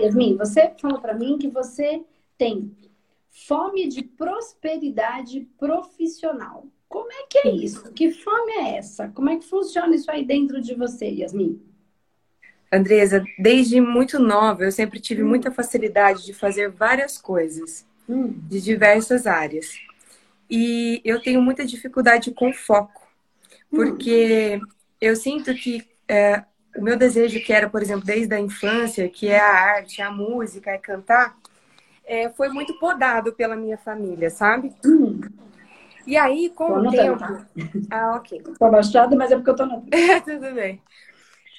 Yasmin, você falou para mim que você tem fome de prosperidade profissional. Como é que é isso? Que fome é essa? Como é que funciona isso aí dentro de você, Yasmin? Andresa, desde muito nova, eu sempre tive hum. muita facilidade de fazer várias coisas, hum. de diversas áreas. E eu tenho muita dificuldade com foco, hum. porque hum. eu sinto que é, o meu desejo, que era, por exemplo, desde a infância, que é a arte, a música, é cantar, é, foi muito podado pela minha família, sabe? Hum. E aí, com o tempo. Tá? Ah, ok. Tô abaixada, mas é porque eu tô no. Tudo bem.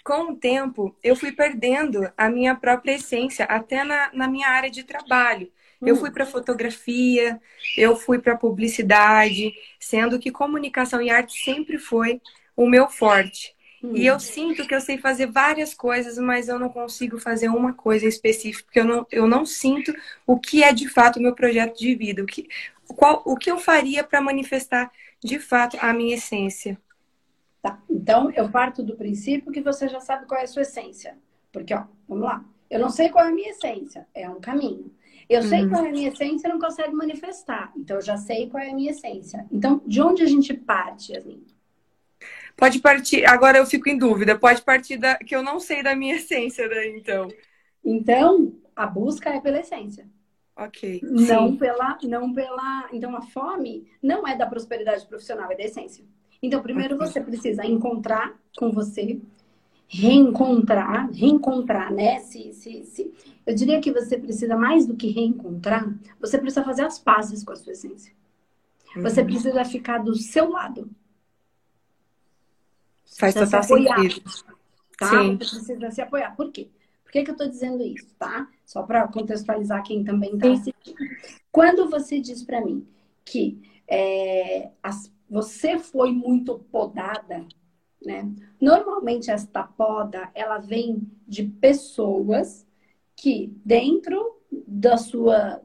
Com o tempo, eu fui perdendo a minha própria essência, até na, na minha área de trabalho. Hum. Eu fui para fotografia, eu fui para publicidade, sendo que comunicação e arte sempre foi o meu forte. Hum. E eu sinto que eu sei fazer várias coisas, mas eu não consigo fazer uma coisa específica, porque eu não, eu não sinto o que é de fato o meu projeto de vida, o que, qual, o que eu faria para manifestar de fato a minha essência. Tá, então eu parto do princípio que você já sabe qual é a sua essência. Porque, ó, vamos lá. Eu não sei qual é a minha essência, é um caminho. Eu sei uhum. qual é a minha essência e não consegue manifestar. Então eu já sei qual é a minha essência. Então, de onde a gente parte, Yasmin? Pode partir, agora eu fico em dúvida, pode partir da que eu não sei da minha essência, daí, então. Então, a busca é pela essência. Ok. Não Sim. pela, não pela. Então, a fome não é da prosperidade profissional, é da essência. Então, primeiro okay. você precisa encontrar com você, reencontrar, reencontrar, né? Se, se, se, eu diria que você precisa mais do que reencontrar, você precisa fazer as pazes com a sua essência. Você uhum. precisa ficar do seu lado. Faz total sentido. Tá? Sim. Você precisa se apoiar. Por quê? Por que, que eu estou dizendo isso, tá? Só para contextualizar quem também está assistindo. Quando você diz para mim que é, as, você foi muito podada, né? Normalmente esta poda, ela vem de pessoas que dentro da sua,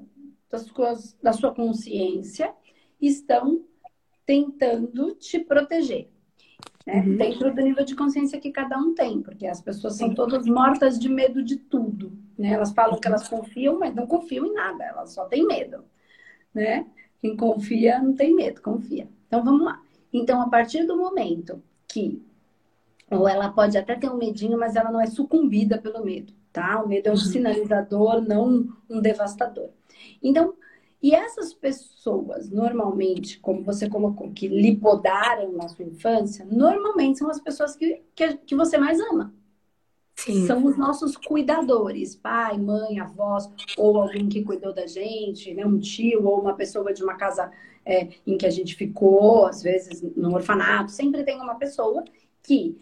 das suas, da sua consciência estão tentando te proteger né? Uhum. Dentro do nível de consciência que cada um tem, porque as pessoas são todas mortas de medo de tudo, né? Elas falam que elas confiam, mas não confiam em nada, elas só têm medo, né? Quem confia não tem medo, confia. Então vamos lá. Então, a partir do momento que ou ela pode até ter um medinho, mas ela não é sucumbida pelo medo, tá? O medo é um uhum. sinalizador, não um devastador. Então, e essas pessoas, normalmente, como você colocou, que lhe podaram na sua infância, normalmente são as pessoas que, que, que você mais ama. Sim. São os nossos cuidadores, pai, mãe, avós, ou alguém que cuidou da gente, né? um tio, ou uma pessoa de uma casa é, em que a gente ficou, às vezes no orfanato. Sempre tem uma pessoa que,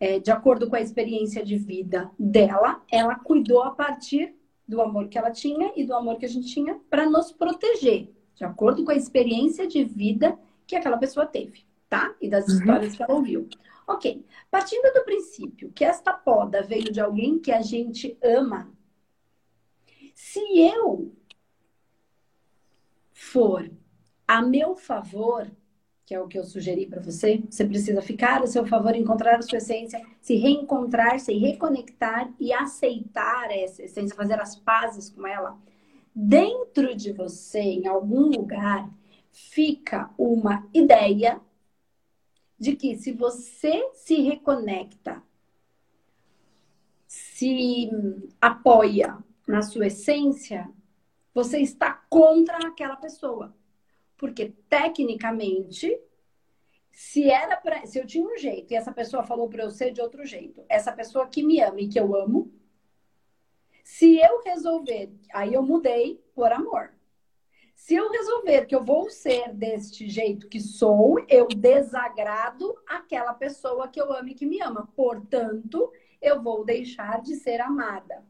é, de acordo com a experiência de vida dela, ela cuidou a partir do amor que ela tinha e do amor que a gente tinha para nos proteger, de acordo com a experiência de vida que aquela pessoa teve, tá? E das uhum. histórias que ela ouviu. Ok. Partindo do princípio que esta poda veio de alguém que a gente ama, se eu for a meu favor, que é o que eu sugeri para você. Você precisa ficar a seu favor, encontrar a sua essência, se reencontrar, se reconectar e aceitar essa essência, fazer as pazes com ela. Dentro de você, em algum lugar, fica uma ideia de que se você se reconecta, se apoia na sua essência, você está contra aquela pessoa. Porque, tecnicamente, se era se eu tinha um jeito e essa pessoa falou para eu ser de outro jeito, essa pessoa que me ama e que eu amo, se eu resolver, aí eu mudei por amor. Se eu resolver que eu vou ser deste jeito que sou, eu desagrado aquela pessoa que eu amo e que me ama. Portanto, eu vou deixar de ser amada.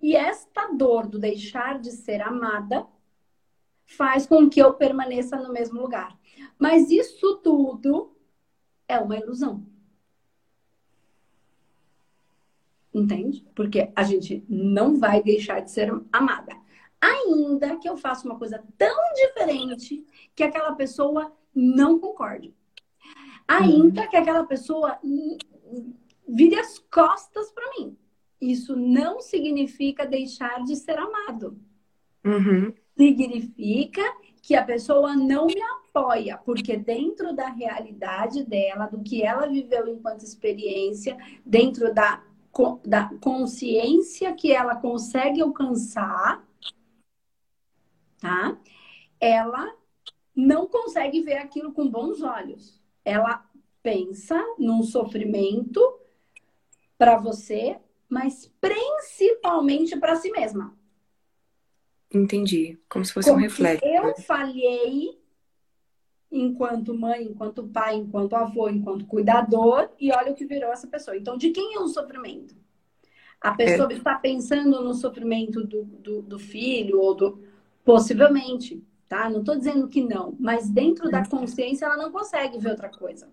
E esta dor do deixar de ser amada faz com que eu permaneça no mesmo lugar. Mas isso tudo é uma ilusão. Entende? Porque a gente não vai deixar de ser amada. Ainda que eu faça uma coisa tão diferente que aquela pessoa não concorde. Ainda que aquela pessoa vire as costas para mim isso não significa deixar de ser amado. Uhum. Significa que a pessoa não me apoia, porque dentro da realidade dela, do que ela viveu enquanto experiência, dentro da, da consciência que ela consegue alcançar, tá? Ela não consegue ver aquilo com bons olhos. Ela pensa num sofrimento para você, mas principalmente para si mesma. Entendi. Como se fosse Como um reflexo. Eu falhei enquanto mãe, enquanto pai, enquanto avô, enquanto cuidador, e olha o que virou essa pessoa. Então, de quem é o sofrimento? A pessoa é. está pensando no sofrimento do, do, do, filho ou do. Possivelmente, tá? Não estou dizendo que não, mas dentro da consciência ela não consegue ver outra coisa.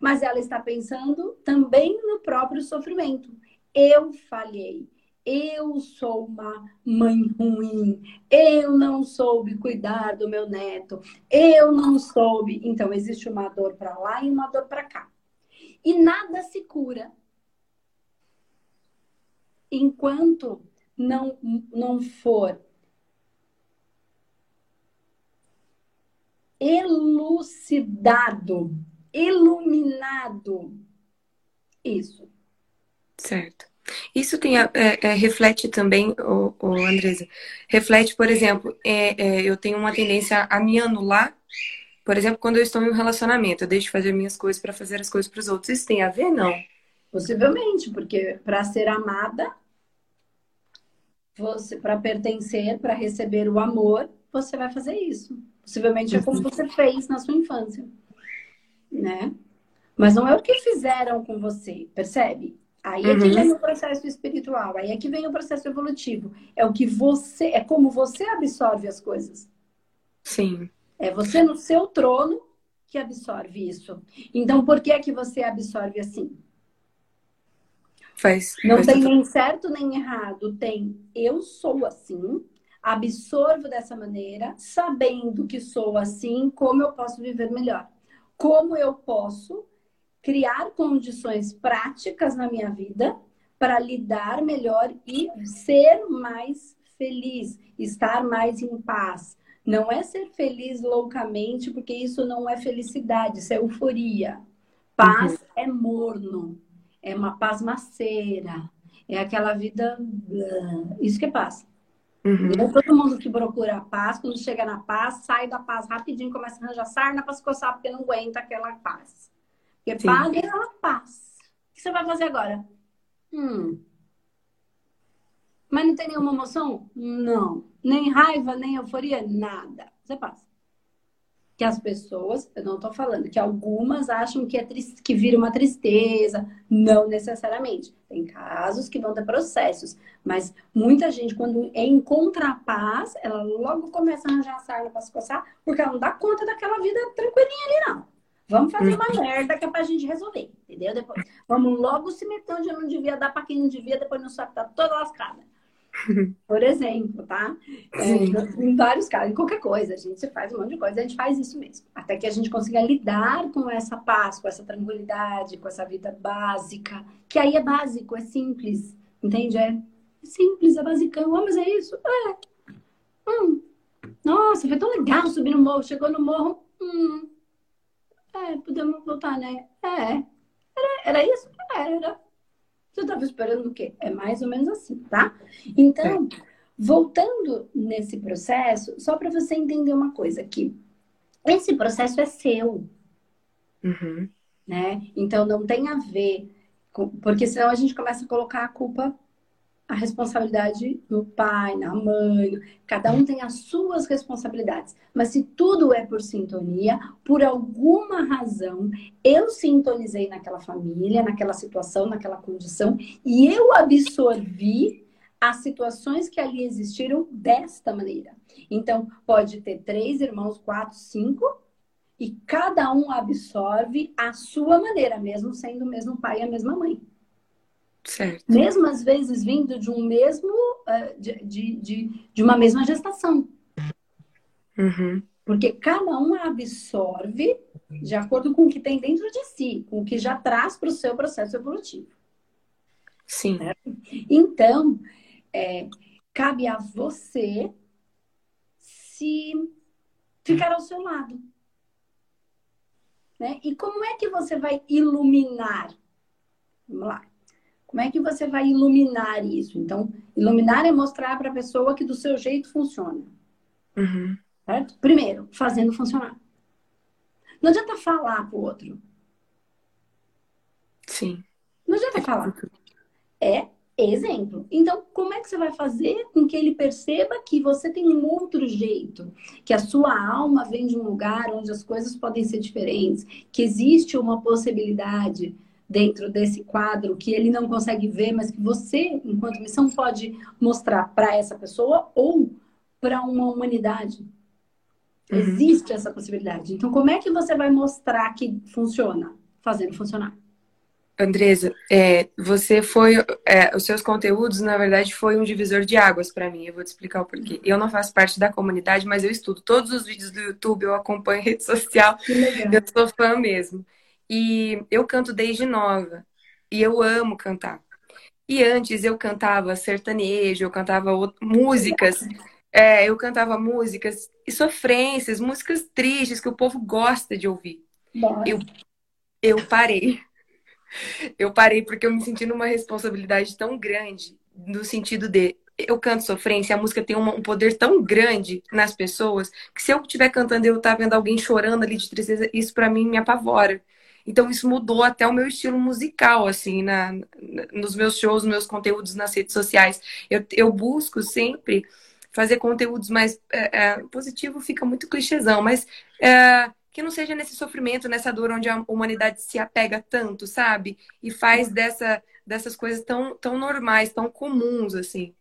Mas ela está pensando também no próprio sofrimento. Eu falhei eu sou uma mãe ruim, eu não soube cuidar do meu neto, eu não soube. Então, existe uma dor para lá e uma dor para cá. E nada se cura enquanto não, não for elucidado, iluminado isso. Certo. Isso tem, é, é, reflete também, o, o Andresa, reflete, por exemplo, é, é, eu tenho uma tendência a me anular, por exemplo, quando eu estou em um relacionamento, eu deixo de fazer minhas coisas para fazer as coisas para os outros. Isso tem a ver, não? Possivelmente, porque para ser amada, você para pertencer, para receber o amor, você vai fazer isso. Possivelmente é como uhum. você fez na sua infância, né? Mas não é o que fizeram com você, percebe? Aí é que uhum. vem o processo espiritual, aí é que vem o processo evolutivo. É o que você, é como você absorve as coisas. Sim. É você no seu trono que absorve isso. Então, por que é que você absorve assim? Faz. Não faz tem nem certo nem errado. Tem eu sou assim, absorvo dessa maneira, sabendo que sou assim, como eu posso viver melhor? Como eu posso criar condições práticas na minha vida para lidar melhor e ser mais feliz, estar mais em paz. Não é ser feliz loucamente, porque isso não é felicidade, isso é euforia. Paz uhum. é morno, é uma paz maceira, é aquela vida. Isso que é paz. Uhum. Todo mundo que procura a paz, quando chega na paz, sai da paz rapidinho, começa a arranjar sarna para se coçar, porque não aguenta aquela paz. Porque Sim. paz é uma paz. O que você vai fazer agora? Hum. Mas não tem nenhuma emoção? Não. Nem raiva, nem euforia? Nada. Você passa. Que as pessoas, eu não estou falando, que algumas acham que, é triste, que vira uma tristeza. Não necessariamente. Tem casos que vão ter processos. Mas muita gente, quando encontra a paz, ela logo começa a arranjar a sarna para se coçar, porque ela não dá conta daquela vida tranquilinha ali, não. Vamos fazer uma merda que é pra gente resolver, entendeu? Depois, vamos logo se meter onde eu não devia dar pra quem não devia, depois não sabe tá toda lascada. Por exemplo, tá? É, em vários casos, em qualquer coisa, a gente faz um monte de coisa, a gente faz isso mesmo. Até que a gente consiga lidar com essa paz, com essa tranquilidade, com essa vida básica, que aí é básico, é simples, entende? É simples, é basicão. Ah, mas é isso? É. Hum. Nossa, foi tão legal subir no morro. Chegou no morro, hum, é, podemos voltar, né? É. Era, era isso? Era. Você estava esperando o quê? É mais ou menos assim, tá? Então, é. voltando nesse processo, só para você entender uma coisa aqui. Esse processo é seu. Uhum. Né? Então, não tem a ver com... Porque senão a gente começa a colocar a culpa a responsabilidade no pai, na mãe, cada um tem as suas responsabilidades. Mas se tudo é por sintonia, por alguma razão, eu sintonizei naquela família, naquela situação, naquela condição, e eu absorvi as situações que ali existiram desta maneira. Então, pode ter três irmãos, quatro, cinco, e cada um absorve a sua maneira, mesmo sendo o mesmo pai e a mesma mãe. Certo. Mesmo às vezes vindo de um mesmo, uh, de, de, de, de, uma mesma gestação. Uhum. Porque cada um absorve de acordo com o que tem dentro de si, com o que já traz para o seu processo evolutivo. Sim. Certo? Então, é, cabe a você se ficar ao seu lado. Né? E como é que você vai iluminar? Vamos lá. Como é que você vai iluminar isso? Então, iluminar é mostrar para a pessoa que do seu jeito funciona. Uhum. Certo? Primeiro, fazendo funcionar. Não adianta falar para o outro. Sim. Não adianta falar. É exemplo. Então, como é que você vai fazer com que ele perceba que você tem um outro jeito, que a sua alma vem de um lugar onde as coisas podem ser diferentes, que existe uma possibilidade dentro desse quadro que ele não consegue ver, mas que você, enquanto missão, pode mostrar para essa pessoa ou para uma humanidade. Uhum. Existe essa possibilidade. Então, como é que você vai mostrar que funciona? Fazendo funcionar. Andresa, é, você foi. É, os seus conteúdos, na verdade, foi um divisor de águas para mim. Eu vou te explicar o porquê. Eu não faço parte da comunidade, mas eu estudo todos os vídeos do YouTube, eu acompanho rede social. Eu sou fã mesmo. E eu canto desde nova. E eu amo cantar. E antes eu cantava sertanejo, eu cantava músicas. É, eu cantava músicas e sofrências, músicas tristes que o povo gosta de ouvir. Eu, eu parei eu parei porque eu me senti numa responsabilidade tão grande, no sentido de eu canto sofrência, a música tem um poder tão grande nas pessoas que se eu estiver cantando e eu estar tá vendo alguém chorando ali de tristeza, isso para mim me apavora. Então isso mudou até o meu estilo musical, assim, na, nos meus shows, nos meus conteúdos nas redes sociais. Eu, eu busco sempre fazer conteúdos mais é, é, positivo, fica muito clichêzão, mas é, que não seja nesse sofrimento, nessa dor onde a humanidade se apega tanto, sabe? E faz dessa, dessas coisas tão, tão normais, tão comuns, assim.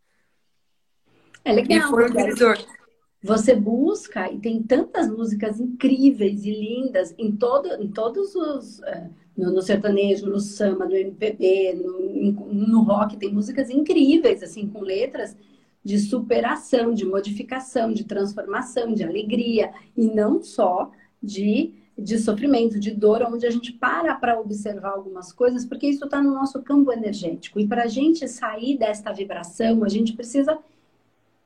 É legal. E foi um divisor. Você busca e tem tantas músicas incríveis e lindas em, todo, em todos os. É, no, no, sertanejo, no samba, no MPB, no, no rock, tem músicas incríveis, assim, com letras de superação, de modificação, de transformação, de alegria. E não só de, de sofrimento, de dor, onde a gente para para observar algumas coisas, porque isso está no nosso campo energético. E para a gente sair desta vibração, a gente precisa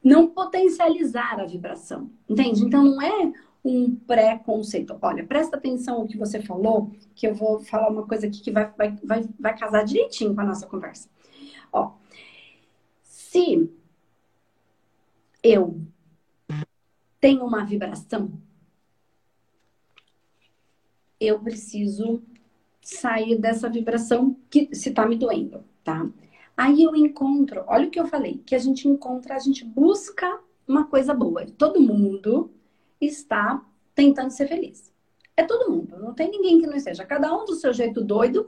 não potencializar a vibração, entende? Então não é um pré-conceito. Olha, presta atenção no que você falou, que eu vou falar uma coisa aqui que vai, vai, vai, vai casar direitinho com a nossa conversa. Ó, se eu tenho uma vibração eu preciso sair dessa vibração que se tá me doendo, tá? Aí eu encontro, olha o que eu falei, que a gente encontra, a gente busca uma coisa boa. Todo mundo está tentando ser feliz. É todo mundo, não tem ninguém que não esteja. Cada um do seu jeito doido,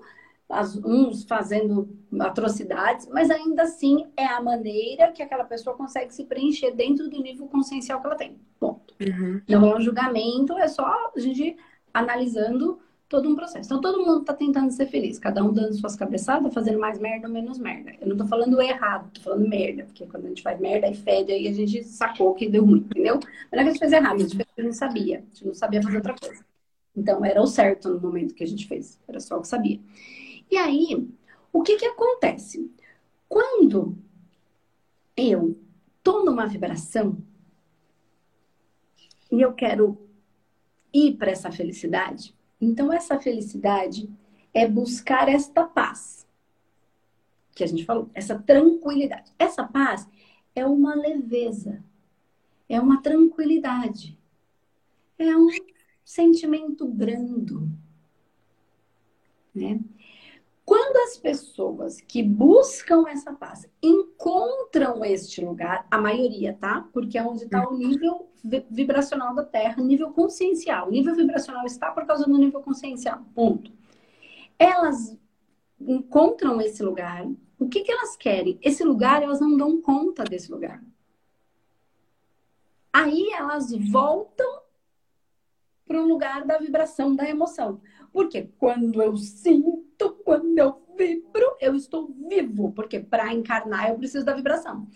uns fazendo atrocidades, mas ainda assim é a maneira que aquela pessoa consegue se preencher dentro do nível consciencial que ela tem. Ponto. Uhum. Não é um julgamento, é só a gente analisando todo um processo. Então, todo mundo está tentando ser feliz, cada um dando suas cabeçadas, fazendo mais merda ou menos merda. Eu não estou falando errado, estou falando merda, porque quando a gente faz merda e fede, aí a gente sacou que deu ruim, entendeu? Não é que a gente fez errado, a gente, não sabia, a gente não sabia fazer outra coisa. Então, era o certo no momento que a gente fez, era só o que sabia. E aí, o que que acontece? Quando eu estou numa vibração e eu quero ir para essa felicidade? Então, essa felicidade é buscar esta paz que a gente falou, essa tranquilidade. Essa paz é uma leveza, é uma tranquilidade, é um sentimento brando, né? Quando as pessoas que buscam essa paz encontram este lugar, a maioria, tá? Porque é onde está o nível vibracional da Terra, nível consciencial. O nível vibracional está por causa do nível consciencial. Ponto. Elas encontram esse lugar. O que, que elas querem? Esse lugar, elas não dão conta desse lugar. Aí elas voltam para o lugar da vibração, da emoção. Porque quando eu sinto, eu vibro, eu estou vivo. Porque para encarnar eu preciso da vibração.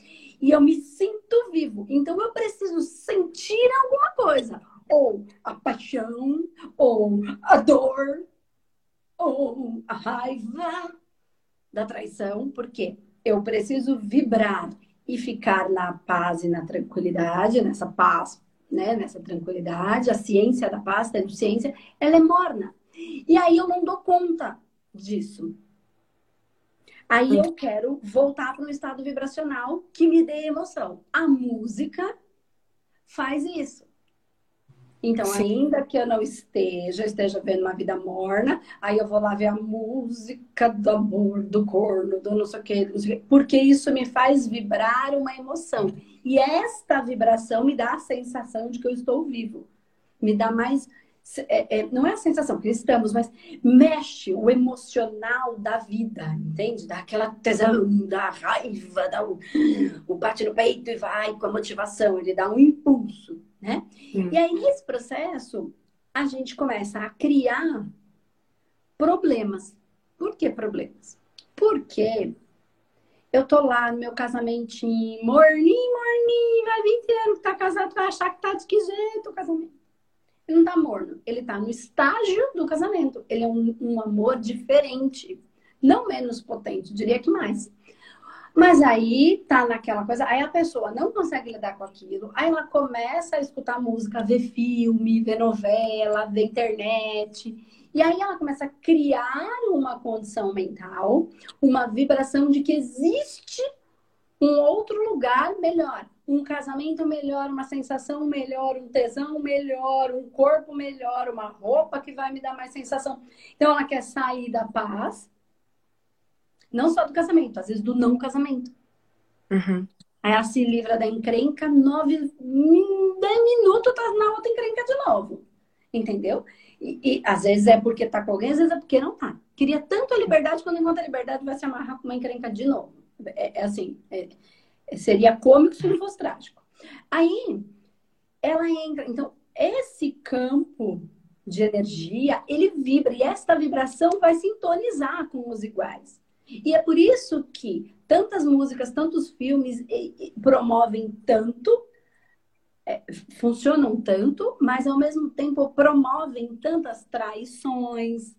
E eu me sinto vivo. Então eu preciso sentir alguma coisa. Ou a paixão, ou a dor, ou a raiva. da traição, porque eu preciso vibrar e ficar na paz e na tranquilidade, nessa paz, né, nessa tranquilidade, a ciência da paz, da ciência, ela é morna. E aí eu não dou conta disso. Aí eu quero voltar para um estado vibracional que me dê emoção. A música faz isso. Então, Sim. ainda que eu não esteja, esteja vendo uma vida morna, aí eu vou lá ver a música do amor, do corno, do não sei o quê, não sei o quê porque isso me faz vibrar uma emoção. E esta vibração me dá a sensação de que eu estou vivo. Me dá mais. É, é, não é a sensação que estamos, mas mexe o emocional da vida, entende? Dá aquela tesão, da raiva, dá o, o bate no peito e vai com a motivação, ele dá um impulso né? Hum. E aí, nesse processo, a gente começa a criar problemas. Por que problemas? Porque eu tô lá no meu casamentinho, morninho, morninho, vai 20 anos, tá casado, vai achar que tá de que jeito o casamento. Ele não tá morno, ele tá no estágio do casamento. Ele é um, um amor diferente, não menos potente, diria que mais. Mas aí tá naquela coisa, aí a pessoa não consegue lidar com aquilo, aí ela começa a escutar música, ver filme, ver novela, ver internet. E aí ela começa a criar uma condição mental, uma vibração de que existe um outro lugar melhor, um casamento melhor, uma sensação melhor, um tesão melhor, um corpo melhor, uma roupa que vai me dar mais sensação. Então ela quer sair da paz não só do casamento, às vezes do não casamento. Uhum. Aí ela se livra da encrenca, nove, dez minutos tá na outra encrenca de novo. Entendeu? E, e, às vezes é porque tá com alguém, às vezes é porque não tá. Queria tanto a liberdade, quando encontra a liberdade, vai se amarrar com uma encrenca de novo. É, é assim, é, seria cômico se não fosse trágico. Aí, ela entra. Então, esse campo de energia, ele vibra e esta vibração vai sintonizar com os iguais. E é por isso que tantas músicas, tantos filmes promovem tanto, é, funcionam tanto, mas ao mesmo tempo promovem tantas traições,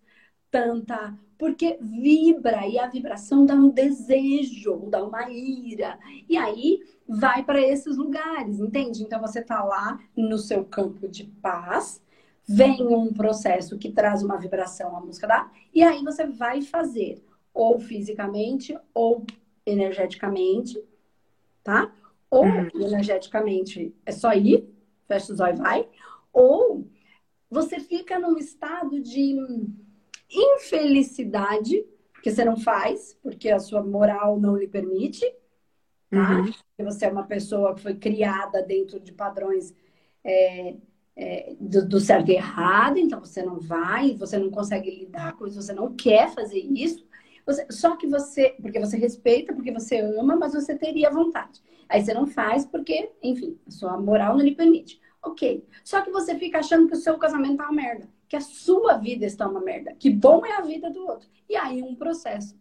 tanta. Porque vibra e a vibração dá um desejo, dá uma ira. E aí vai para esses lugares, entende? Então você tá lá no seu campo de paz, vem um processo que traz uma vibração, a música dá, e aí você vai fazer ou fisicamente ou energeticamente, tá? Ou uhum. energeticamente é só ir, fecha os olhos e vai, ou você fica num estado de infelicidade, que você não faz, porque a sua moral não lhe permite, tá? Uhum. Porque você é uma pessoa que foi criada dentro de padrões é, é, do, do certo e errado, então você não vai, você não consegue lidar com isso, você não quer fazer isso, você, só que você, porque você respeita, porque você ama, mas você teria vontade. Aí você não faz porque, enfim, a sua moral não lhe permite. Ok. Só que você fica achando que o seu casamento tá uma merda, que a sua vida está uma merda, que bom é a vida do outro. E aí um processo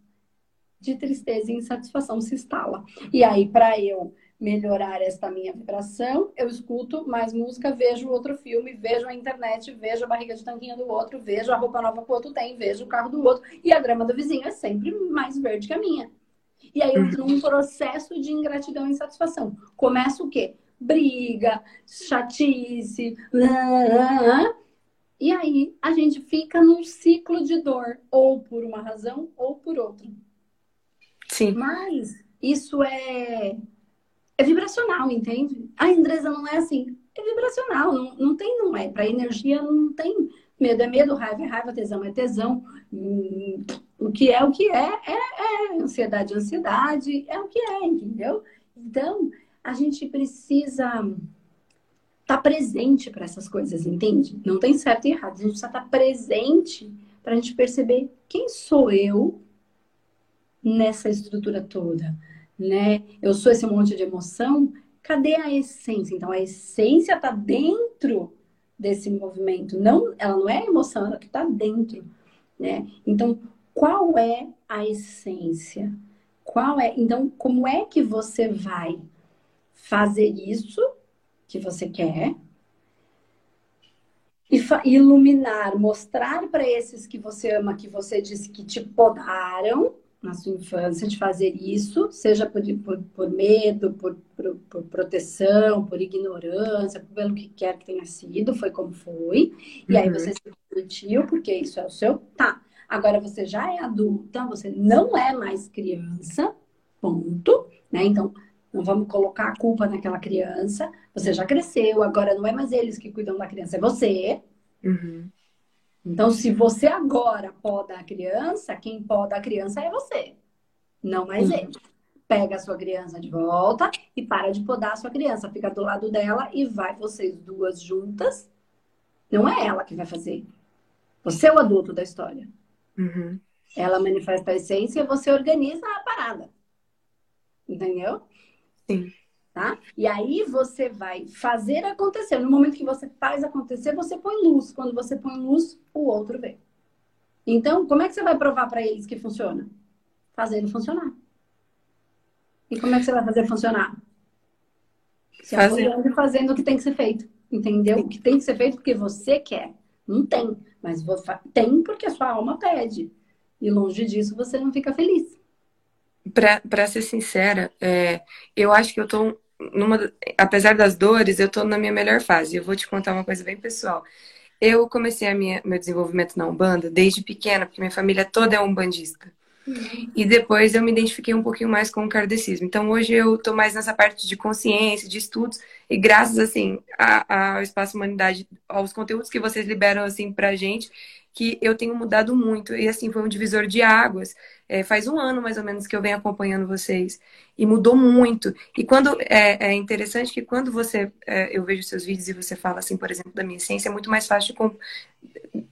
de tristeza e insatisfação se instala. E aí, para eu melhorar esta minha vibração, eu escuto mais música, vejo outro filme, vejo a internet, vejo a barriga de tanquinha do outro, vejo a roupa nova que o outro tem, vejo o carro do outro, e a grama do vizinho é sempre mais verde que a minha. E aí eu entro num processo de ingratidão e insatisfação. Começa o quê? Briga, chatice, e aí a gente fica num ciclo de dor, ou por uma razão ou por outra. Sim. Mas isso é é vibracional, entende? A Andresa não é assim. É vibracional, não, não tem, não é. Para energia não tem medo, é medo, raiva é raiva, tesão é tesão. Hum, o que é o que é, é, é ansiedade, ansiedade, é o que é, entendeu? Então, a gente precisa estar tá presente para essas coisas, entende? Não tem certo e errado, a gente precisa estar tá presente para a gente perceber quem sou eu nessa estrutura toda né? Eu sou esse monte de emoção. Cadê a essência? Então, a essência está dentro desse movimento. Não, ela não é a emoção, ela está dentro, né? Então, qual é a essência? Qual é? Então, como é que você vai fazer isso que você quer? E iluminar, mostrar para esses que você ama, que você disse que te podaram, na sua infância de fazer isso, seja por, por, por medo, por, por, por, proteção, por ignorância, pelo que quer que tenha sido, foi como foi. E uhum. aí você se permitiu, porque isso é o seu. Tá. Agora você já é adulta, você não é mais criança, ponto. Né? Então, não vamos colocar a culpa naquela criança. Você já cresceu, agora não é mais eles que cuidam da criança, é você. Uhum. Então, se você agora poda a criança, quem poda a criança é você, não mais uhum. ele. Pega a sua criança de volta e para de podar a sua criança. Fica do lado dela e vai vocês duas juntas. Não é ela que vai fazer. Você é o adulto da história. Uhum. Ela manifesta a essência e você organiza a parada. Entendeu? Sim. Tá? E aí você vai fazer acontecer. No momento que você faz acontecer, você põe luz. Quando você põe luz, o outro vem. Então, como é que você vai provar para eles que funciona? Fazendo funcionar. E como é que você vai fazer funcionar? Se apoiando e fazendo o que tem que ser feito. Entendeu? O que tem que ser feito porque você quer. Não tem. Mas tem porque a sua alma pede. E longe disso, você não fica feliz. Para ser sincera, é, eu acho que eu tô numa. Apesar das dores, eu tô na minha melhor fase. Eu vou te contar uma coisa bem pessoal. Eu comecei a minha, meu desenvolvimento na Umbanda desde pequena, porque minha família toda é umbandista. Uhum. E depois eu me identifiquei um pouquinho mais com o kardecismo. Então hoje eu tô mais nessa parte de consciência, de estudos, e graças assim ao Espaço Humanidade, aos conteúdos que vocês liberam assim pra gente, que eu tenho mudado muito. E assim, foi um divisor de águas. É, faz um ano mais ou menos que eu venho acompanhando vocês. E mudou muito. E quando é, é interessante que quando você é, eu vejo seus vídeos e você fala assim, por exemplo, da minha essência, é muito mais fácil de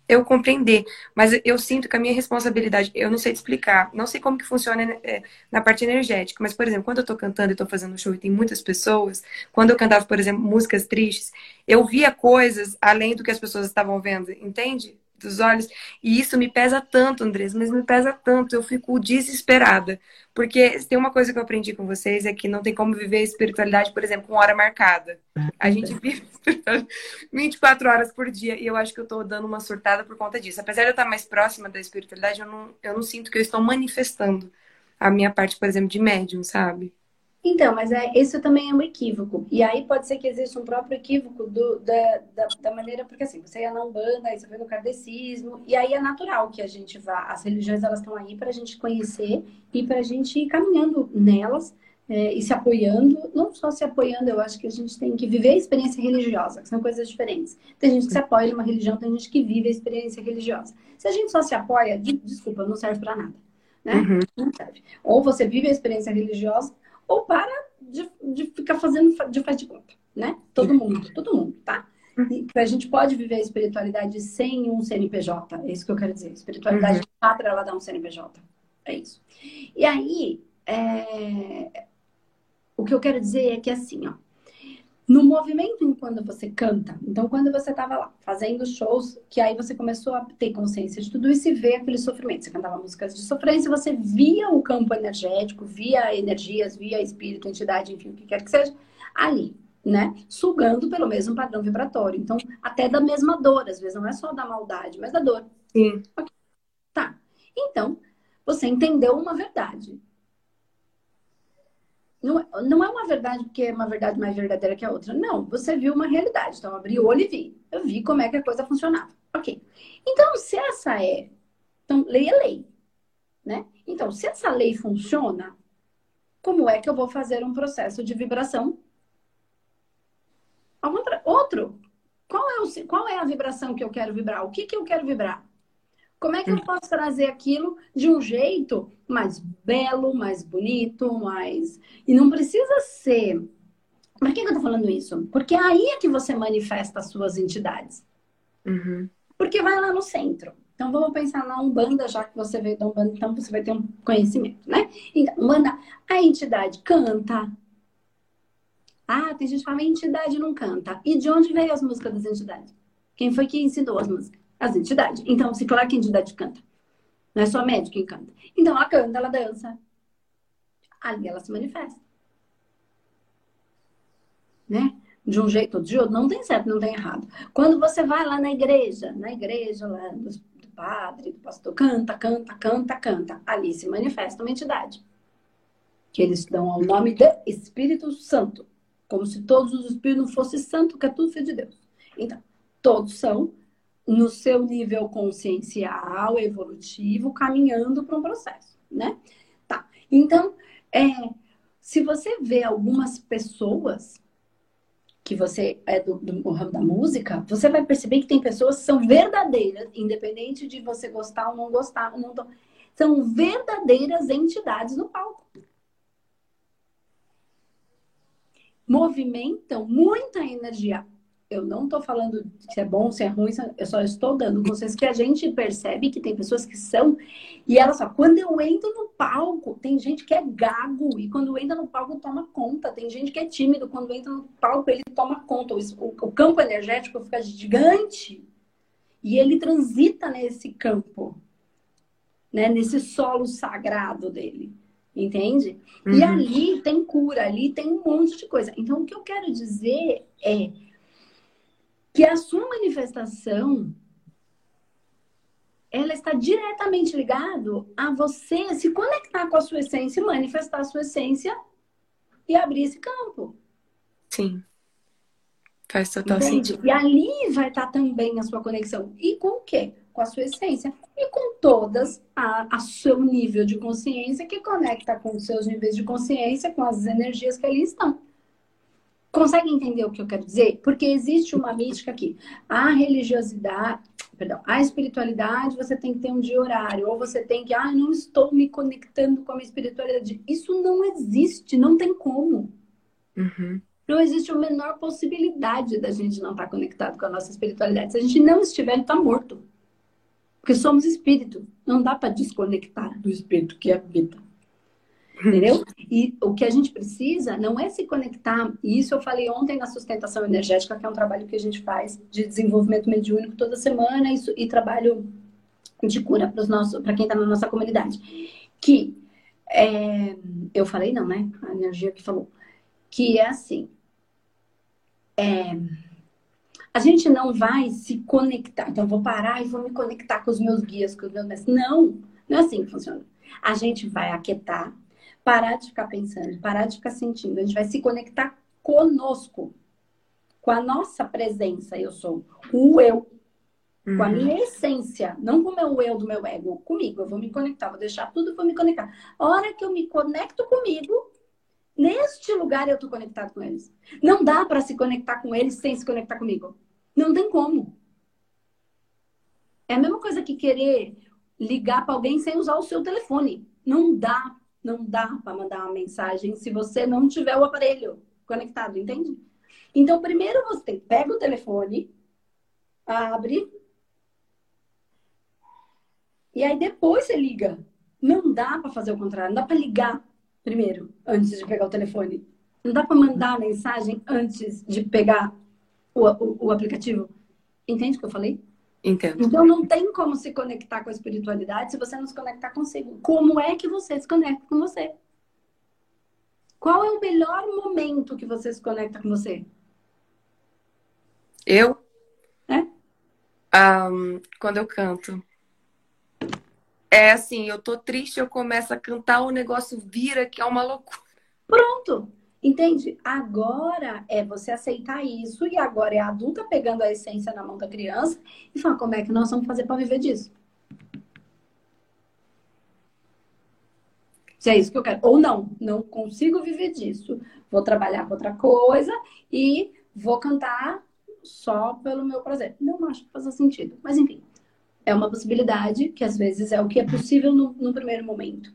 eu compreender. Mas eu sinto que a minha responsabilidade, eu não sei te explicar, não sei como que funciona é, na parte energética, mas, por exemplo, quando eu tô cantando e tô fazendo show e tem muitas pessoas, quando eu cantava, por exemplo, músicas tristes, eu via coisas além do que as pessoas estavam vendo, entende? Dos olhos. E isso me pesa tanto, Andrés, mas me pesa tanto. Eu fico desesperada. Porque tem uma coisa que eu aprendi com vocês, é que não tem como viver a espiritualidade, por exemplo, com hora marcada. A gente vive 24 horas por dia. E eu acho que eu tô dando uma surtada por conta disso. Apesar de eu estar mais próxima da espiritualidade, eu não, eu não sinto que eu estou manifestando a minha parte, por exemplo, de médium, sabe? Então, mas é, isso também é um equívoco. E aí pode ser que exista um próprio equívoco do, da, da, da, maneira, porque assim, você ia na Umbanda, aí você foi no kardecismo, e aí é natural que a gente vá. As religiões elas estão aí para a gente conhecer e para a gente ir caminhando nelas é, e se apoiando, não só se apoiando, eu acho que a gente tem que viver a experiência religiosa, que são coisas diferentes. Tem gente que se apoia numa religião, tem gente que vive a experiência religiosa. Se a gente só se apoia, de, desculpa, não serve para nada. Né? Uhum. Ou você vive a experiência religiosa, ou para de, de ficar fazendo de faz de conta, né? Todo mundo, todo mundo, tá? E a gente pode viver a espiritualidade sem um CNPJ, é isso que eu quero dizer. Espiritualidade uhum. de fato, ela dá um CNPJ. É isso. E aí, é... o que eu quero dizer é que assim, ó, no movimento em quando você canta, então quando você estava lá fazendo shows, que aí você começou a ter consciência de tudo isso e ver aquele sofrimento. Você cantava músicas de sofrência, você via o campo energético, via energias, via espírito, entidade, enfim, o que quer que seja, ali, né? Sugando pelo mesmo padrão vibratório. Então, até da mesma dor, às vezes não é só da maldade, mas da dor. Sim. Okay. Tá. Então, você entendeu uma verdade não, não é uma verdade porque é uma verdade mais verdadeira que a outra. Não, você viu uma realidade. Então, eu abri o olho e vi. Eu vi como é que a coisa funcionava. Ok. Então, se essa é. Então, lei é lei. Né? Então, se essa lei funciona, como é que eu vou fazer um processo de vibração? Outro. Qual é, o, qual é a vibração que eu quero vibrar? O que, que eu quero vibrar? Como é que eu posso trazer aquilo de um jeito mais belo, mais bonito, mais. E não precisa ser. Por que, eu tô falando isso? Porque aí é que você manifesta as suas entidades. Uhum. Porque vai lá no centro. Então vamos pensar na Umbanda, já que você veio da Umbanda, então você vai ter um conhecimento, né? Então, Umbanda, a entidade canta. Ah, tem gente que fala, a entidade não canta. E de onde veio as músicas das entidades? Quem foi que ensinou as músicas? As entidades. Então, se claro que a entidade canta. Não é só médico quem canta. Então, ela canta, ela dança. Ali ela se manifesta. Né? De um jeito ou de outro. Não tem certo, não tem errado. Quando você vai lá na igreja, na igreja lá do, padre, do pastor, canta, canta, canta, canta. Ali se manifesta uma entidade. Que eles dão ao nome de Espírito Santo. Como se todos os espíritos não fossem santos, que é tudo filho de Deus. Então, todos são no seu nível consciencial, evolutivo, caminhando para um processo, né? Tá. Então, é, se você vê algumas pessoas que você é do, do ramo da música, você vai perceber que tem pessoas que são verdadeiras, independente de você gostar ou não gostar, não são verdadeiras entidades no palco. Movimentam muita energia eu não estou falando se é bom, se é ruim, eu só estou dando vocês que a gente percebe que tem pessoas que são. E ela só, quando eu entro no palco, tem gente que é gago, e quando entra no palco toma conta. Tem gente que é tímido, quando entra no palco ele toma conta. O, o campo energético fica gigante e ele transita nesse campo, né? nesse solo sagrado dele. Entende? Uhum. E ali tem cura, ali tem um monte de coisa. Então, o que eu quero dizer é que a sua manifestação ela está diretamente ligado a você se conectar com a sua essência, manifestar a sua essência e abrir esse campo. Sim. Faz total Entende? sentido. E ali vai estar também a sua conexão. E com o quê? Com a sua essência. E com todas a, a seu nível de consciência que conecta com os seus níveis de consciência, com as energias que ali estão. Consegue entender o que eu quero dizer? Porque existe uma mística aqui. A religiosidade, perdão, a espiritualidade, você tem que ter um dia horário, ou você tem que, ah, não estou me conectando com a minha espiritualidade. Isso não existe, não tem como. Uhum. Não existe a menor possibilidade da gente não estar conectado com a nossa espiritualidade. Se a gente não estiver, ele está morto. Porque somos espírito. Não dá para desconectar do espírito que habita. Entendeu? E o que a gente precisa não é se conectar, e isso eu falei ontem na sustentação energética, que é um trabalho que a gente faz de desenvolvimento mediúnico toda semana e, e trabalho de cura para quem está na nossa comunidade. Que é, eu falei não, né? A energia que falou. Que é assim. É, a gente não vai se conectar. Então, eu vou parar e vou me conectar com os meus guias, com os meus mestres. Não, não é assim que funciona. A gente vai aquietar, parar de ficar pensando, parar de ficar sentindo. A gente vai se conectar conosco, com a nossa presença. Eu sou o eu, uhum. com a uhum. minha essência, não com o meu eu do meu ego, comigo. Eu vou me conectar, vou deixar tudo, vou me conectar. A hora que eu me conecto comigo, neste lugar eu estou conectado com eles. Não dá para se conectar com eles sem se conectar comigo. Não tem como. É a mesma coisa que querer ligar para alguém sem usar o seu telefone. Não dá não dá para mandar uma mensagem se você não tiver o aparelho conectado, entende? Então, primeiro você pega o telefone, abre, e aí depois você liga. Não dá para fazer o contrário, não dá para ligar primeiro, antes de pegar o telefone. Não dá para mandar a mensagem antes de pegar o, o, o aplicativo. Entende o que eu falei? Entendo. Então não tem como se conectar com a espiritualidade se você não se conectar consigo. Como é que você se conecta com você? Qual é o melhor momento que você se conecta com você? Eu? É? Um, quando eu canto. É assim, eu tô triste, eu começo a cantar, o negócio vira que é uma loucura. Pronto. Entende? Agora é você aceitar isso e agora é a adulta pegando a essência na mão da criança e falar como é que nós vamos fazer para viver disso. Se é isso que eu quero. Ou não, não consigo viver disso. Vou trabalhar com outra coisa e vou cantar só pelo meu prazer. Não acho que faça sentido. Mas enfim, é uma possibilidade que às vezes é o que é possível no, no primeiro momento?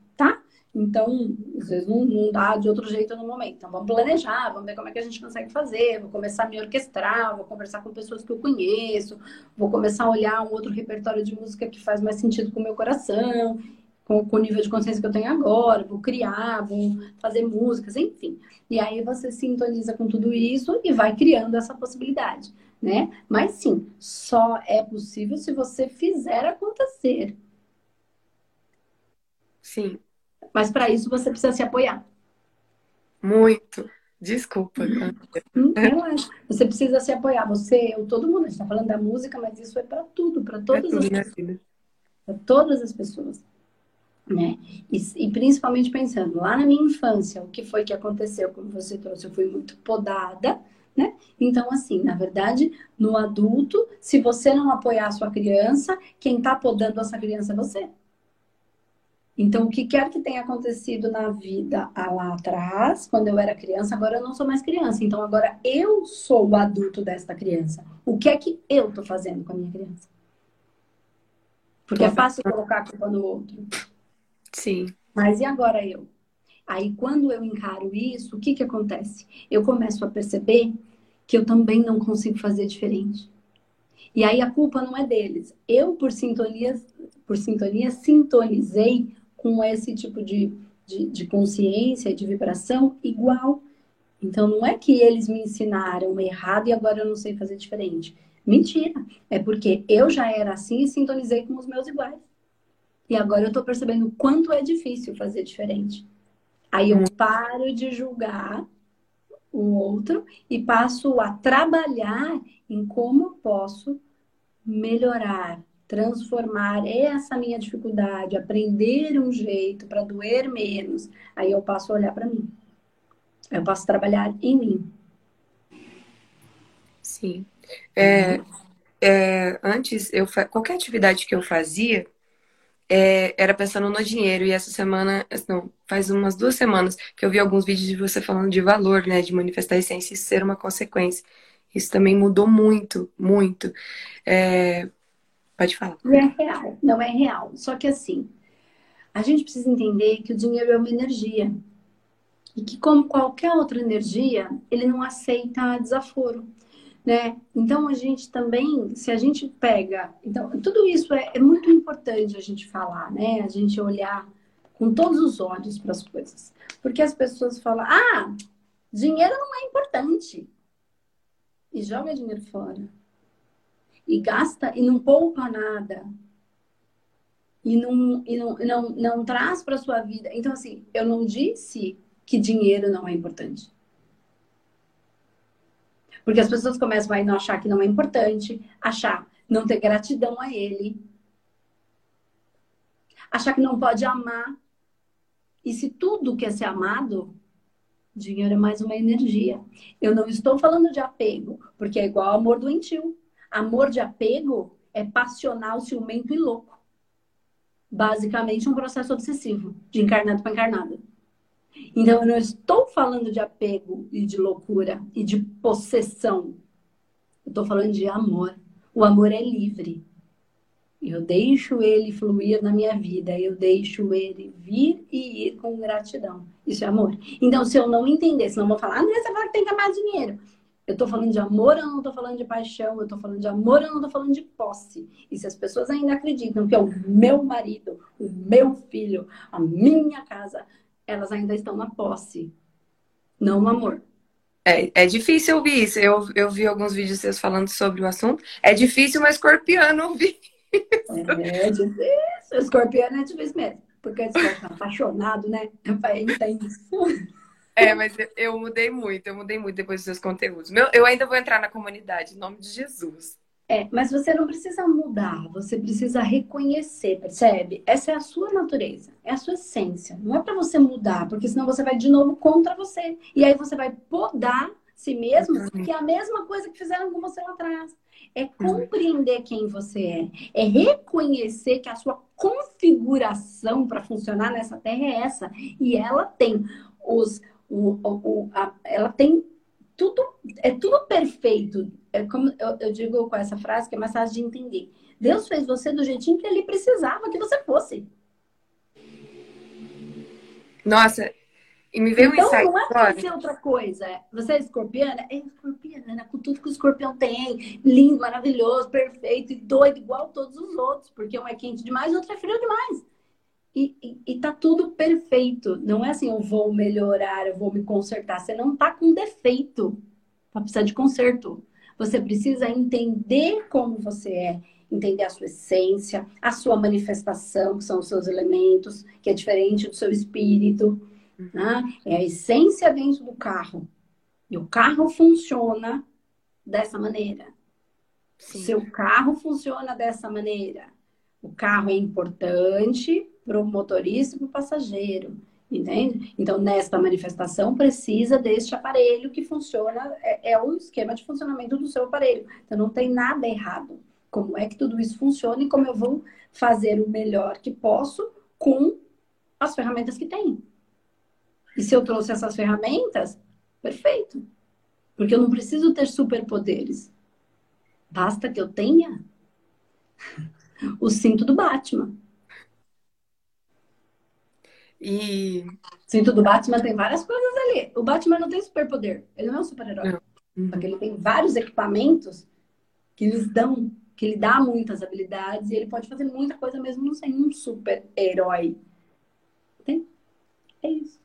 Então, às vezes não, não, dá de outro jeito no momento. Então, vamos planejar, vamos ver como é que a gente consegue fazer. Vou começar a me orquestrar, vou conversar com pessoas que eu conheço, vou começar a olhar um outro repertório de música que faz mais sentido com o meu coração, com, com o nível de consciência que eu tenho agora. Vou criar, vou fazer músicas, enfim. E aí você sintoniza com tudo isso e vai criando essa possibilidade, né? Mas sim, só é possível se você fizer acontecer. Sim, mas para isso você precisa se apoiar. Muito. Desculpa. Hum, relaxa. Você precisa se apoiar. Você, eu, todo mundo. A gente está falando da música, mas isso é para tudo, para todas é tudo, as coisas. para todas as pessoas. Né? E, e, principalmente pensando lá na minha infância, o que foi que aconteceu, como você trouxe, eu fui muito podada, né? Então, assim, na verdade, no adulto, se você não apoiar a sua criança, quem está podando essa criança é você. Então, o que quer que tenha acontecido na vida lá atrás, quando eu era criança, agora eu não sou mais criança. Então, agora eu sou o adulto desta criança. O que é que eu estou fazendo com a minha criança? Porque é fácil colocar a culpa no outro. Sim. Mas e agora eu? Aí, quando eu encaro isso, o que, que acontece? Eu começo a perceber que eu também não consigo fazer diferente. E aí a culpa não é deles. Eu, por sintonia, por sintonia sintonizei com esse tipo de, de, de consciência, de vibração igual. Então, não é que eles me ensinaram errado e agora eu não sei fazer diferente. Mentira. É porque eu já era assim e sintonizei com os meus iguais. E agora eu estou percebendo o quanto é difícil fazer diferente. Aí eu paro de julgar o outro e passo a trabalhar em como posso melhorar, transformar essa minha dificuldade, aprender um jeito para doer menos, aí eu passo a olhar para mim. Eu posso trabalhar em mim. Sim. É, é, antes, eu qualquer atividade que eu fazia é, era pensando no dinheiro. E essa semana, não, faz umas duas semanas que eu vi alguns vídeos de você falando de valor, né? De manifestar a essência e ser uma consequência. Isso também mudou muito, muito. É, Pode falar. Não é real, não é real. Só que assim, a gente precisa entender que o dinheiro é uma energia. E que, como qualquer outra energia, ele não aceita desaforo. Né? Então a gente também, se a gente pega, então tudo isso é, é muito importante a gente falar, né? A gente olhar com todos os olhos para as coisas, porque as pessoas falam, ah, dinheiro não é importante e joga dinheiro fora e gasta e não poupa nada. E não, e não, não, não traz para sua vida. Então, assim, eu não disse que dinheiro não é importante. Porque as pessoas começam a não achar que não é importante, achar não ter gratidão a ele, achar que não pode amar. E se tudo quer ser amado, dinheiro é mais uma energia. Eu não estou falando de apego, porque é igual amor doentio. Amor de apego é passional, ciumento e louco. Basicamente, um processo obsessivo, de encarnado para encarnado. Então, eu não estou falando de apego e de loucura e de possessão. Eu estou falando de amor. O amor é livre. Eu deixo ele fluir na minha vida. Eu deixo ele vir e ir com gratidão. Isso é amor. Então, se eu não entender, senão eu vou falar, você fala que tem que amar dinheiro. Eu estou falando de amor, eu não estou falando de paixão, eu estou falando de amor, eu não estou falando de posse. E se as pessoas ainda acreditam que é o meu marido, o meu filho, a minha casa, elas ainda estão na posse, não no amor. É, é difícil ouvir isso. Eu, eu vi alguns vídeos seus falando sobre o assunto. É difícil uma escorpiana ouvir isso. É difícil. Escorpiano é difícil mesmo. Porque você é apaixonado, né? É intenso. É, mas eu, mudei muito, eu mudei muito depois dos seus conteúdos. Meu, eu ainda vou entrar na comunidade, em nome de Jesus. É, mas você não precisa mudar, você precisa reconhecer, percebe? Essa é a sua natureza, é a sua essência. Não é para você mudar, porque senão você vai de novo contra você. E aí você vai podar si mesmo, que é a mesma coisa que fizeram com você lá atrás. É compreender quem você é, é reconhecer que a sua configuração para funcionar nessa terra é essa. E ela tem os o, o, a, ela tem tudo, é tudo perfeito. É como eu, eu, digo com essa frase que é mais fácil de entender. Deus fez você do jeitinho que ele precisava que você fosse. Nossa, e me veio então, um insight não é ser outra coisa. Você é escorpiana? É escorpiana, né? com tudo que o escorpião tem. Lindo, maravilhoso, perfeito e doido, igual todos os outros. Porque um é quente demais e outro é frio demais e, e, e, tá tudo perfeito. Não é assim, eu vou melhorar, eu vou me consertar. Você não tá com defeito para precisar de conserto. Você precisa entender como você é, entender a sua essência, a sua manifestação, que são os seus elementos, que é diferente do seu espírito. Né? É a essência dentro do carro. E o carro funciona dessa maneira. Sim. Seu carro funciona dessa maneira. O carro é importante para o motorista e para o passageiro. Entende? Então, nesta manifestação, precisa deste aparelho que funciona, é, é o esquema de funcionamento do seu aparelho. Então, não tem nada errado. Como é que tudo isso funciona e como eu vou fazer o melhor que posso com as ferramentas que tem. E se eu trouxe essas ferramentas, perfeito. Porque eu não preciso ter superpoderes. Basta que eu tenha o cinto do Batman. E. Cinto do Batman tem várias coisas ali. O Batman não tem superpoder. Ele não é um super-herói. Uhum. Só que ele tem vários equipamentos que lhes dão, que lhe dá muitas habilidades e ele pode fazer muita coisa mesmo não sendo um super-herói. Tem? É isso.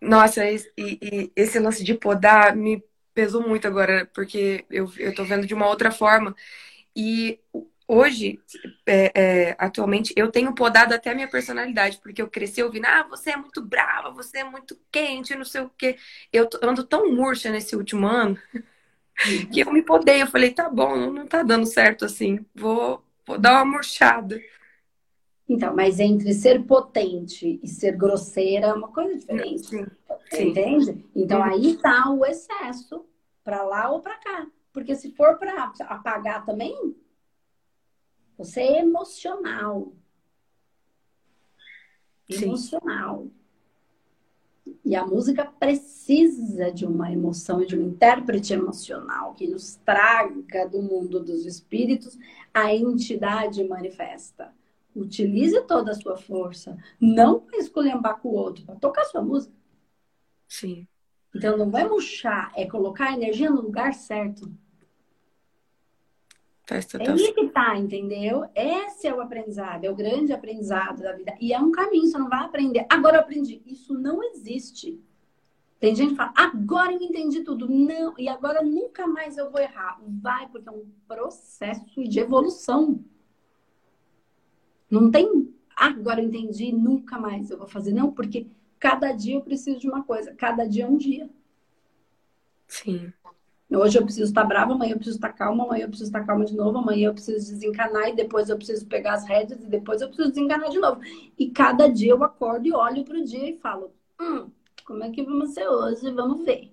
Nossa, e, e, esse lance de podar me pesou muito agora, porque eu, eu tô vendo de uma outra forma. E hoje, é, é, atualmente, eu tenho podado até a minha personalidade, porque eu cresci ouvindo, ah, você é muito brava, você é muito quente, não sei o quê. Eu ando tão murcha nesse último ano que eu me podei. Eu falei, tá bom, não tá dando certo assim, vou, vou dar uma murchada. Então, mas entre ser potente e ser grosseira é uma coisa diferente. Sim, sim. Entende? Então, aí tá o excesso para lá ou para cá. Porque se for para apagar também, você é emocional. Emocional. E a música precisa de uma emoção, de um intérprete emocional que nos traga do mundo dos espíritos a entidade manifesta. Utilize toda a sua força, não para esculhambar com o outro, para tocar sua música. Sim. Então não vai murchar, é colocar a energia no lugar certo. Faz total... É aí que tá, entendeu? Esse é o aprendizado, é o grande aprendizado da vida. E é um caminho, você não vai aprender. Agora eu aprendi. Isso não existe. Tem gente que fala, agora eu entendi tudo. Não, e agora nunca mais eu vou errar. Vai, porque é um processo de evolução. Não tem, agora eu entendi, nunca mais eu vou fazer. Não, porque cada dia eu preciso de uma coisa. Cada dia é um dia. Sim. Hoje eu preciso estar brava, amanhã eu preciso estar calma, amanhã eu preciso estar calma de novo, amanhã eu preciso desencanar e depois eu preciso pegar as rédeas e depois eu preciso desencanar de novo. E cada dia eu acordo e olho para o dia e falo: hum, como é que vamos ser hoje? Vamos ver.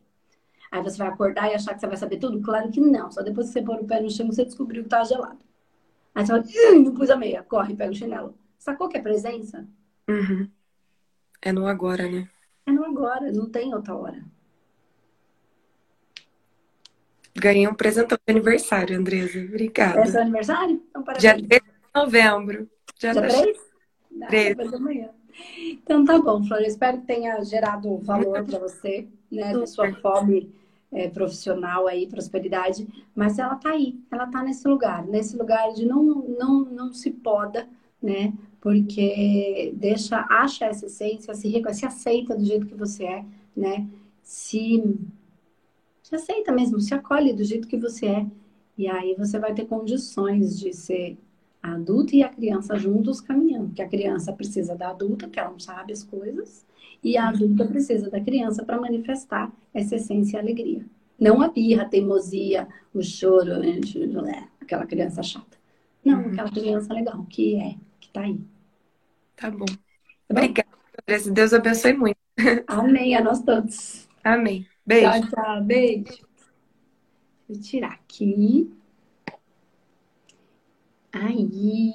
Aí você vai acordar e achar que você vai saber tudo? Claro que não. Só depois que você pôr o pé no chão você descobriu que tá gelado. Aí você fala: hum, não pus a meia. Corre, pega o chinelo. Sacou que é presença? Uhum. É no agora, né? É no agora, não tem outra hora. Ganhei um presentão de aniversário, Andresa. Obrigada. É seu aniversário? Então, parabéns. Dia 3 de novembro. Dia tá 3? 3. Então tá bom, Flor. Espero que tenha gerado valor para você, né? Da sua fome é, profissional aí, prosperidade. Mas ela tá aí, ela tá nesse lugar, nesse lugar de não, não, não se poda, né? Porque deixa, acha essa essência, se, se aceita do jeito que você é, né? Se se aceita mesmo, se acolhe do jeito que você é. E aí você vai ter condições de ser adulto e a criança juntos caminhando. Que a criança precisa da adulta, que ela não sabe as coisas, e a adulta precisa da criança para manifestar essa essência e alegria. Não a birra, a teimosia, o choro, aquela criança chata. Não, uhum. aquela criança legal, que é, que tá aí. Tá bom. Tá Obrigada, Andressa. Deus abençoe muito. Amém, a nós todos. Amém. Beijo. Tchau, tchau. Beijo. Vou tirar aqui. Aí.